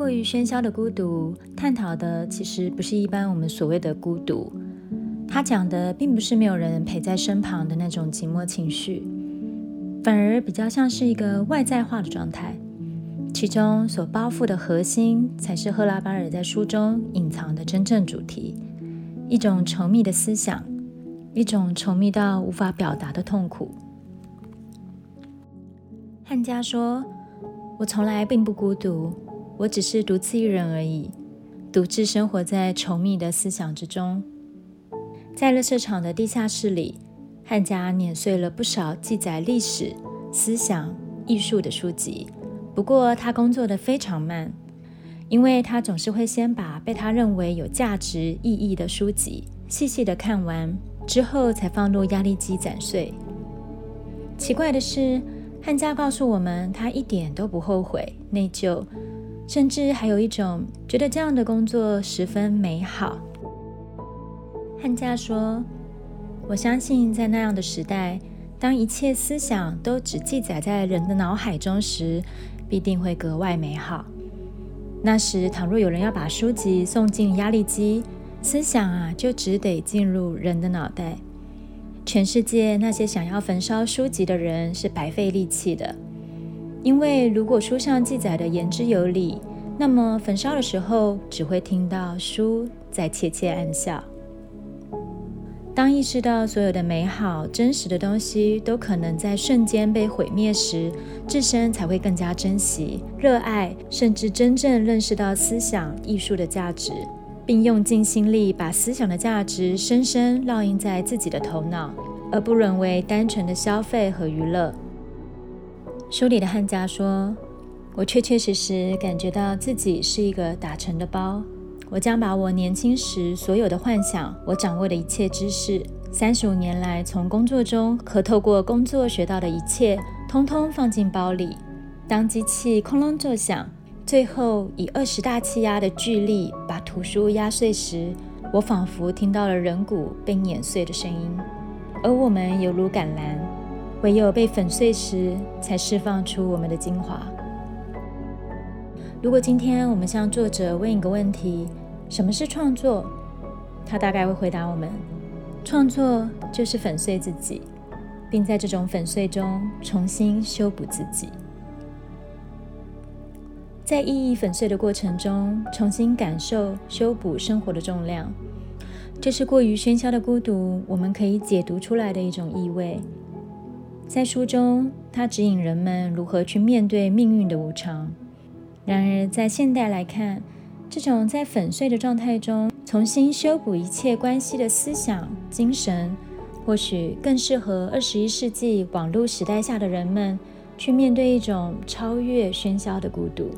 过于喧嚣的孤独，探讨的其实不是一般我们所谓的孤独，他讲的并不是没有人陪在身旁的那种寂寞情绪，反而比较像是一个外在化的状态，其中所包覆的核心，才是赫拉巴尔在书中隐藏的真正主题，一种稠密的思想，一种稠密到无法表达的痛苦。汉家说：“我从来并不孤独。”我只是独自一人而已，独自生活在稠密的思想之中。在乐色场的地下室里，汉家碾碎了不少记载历史、思想、艺术的书籍。不过他工作的非常慢，因为他总是会先把被他认为有价值意义的书籍细细的看完，之后才放入压力机斩碎。奇怪的是，汉家告诉我们，他一点都不后悔、内疚。甚至还有一种觉得这样的工作十分美好。汉家说：“我相信，在那样的时代，当一切思想都只记载在人的脑海中时，必定会格外美好。那时，倘若有人要把书籍送进压力机，思想啊，就只得进入人的脑袋。全世界那些想要焚烧书籍的人，是白费力气的。”因为如果书上记载的言之有理，那么焚烧的时候只会听到书在窃窃暗笑。当意识到所有的美好、真实的东西都可能在瞬间被毁灭时，自身才会更加珍惜、热爱，甚至真正认识到思想艺术的价值，并用尽心力把思想的价值深深烙印在自己的头脑，而不沦为单纯的消费和娱乐。书里的汉家说：“我确确实实感觉到自己是一个打成的包。我将把我年轻时所有的幻想，我掌握的一切知识，三十五年来从工作中和透过工作学到的一切，通通放进包里。当机器哐啷作响，最后以二十大气压的巨力把图书压碎时，我仿佛听到了人骨被碾碎的声音，而我们犹如橄榄。”唯有被粉碎时，才释放出我们的精华。如果今天我们向作者问一个问题：什么是创作？他大概会回答我们：创作就是粉碎自己，并在这种粉碎中重新修补自己。在意义粉碎的过程中，重新感受修补生活的重量，这是过于喧嚣的孤独，我们可以解读出来的一种意味。在书中，他指引人们如何去面对命运的无常。然而，在现代来看，这种在粉碎的状态中重新修补一切关系的思想精神，或许更适合二十一世纪网络时代下的人们去面对一种超越喧嚣的孤独。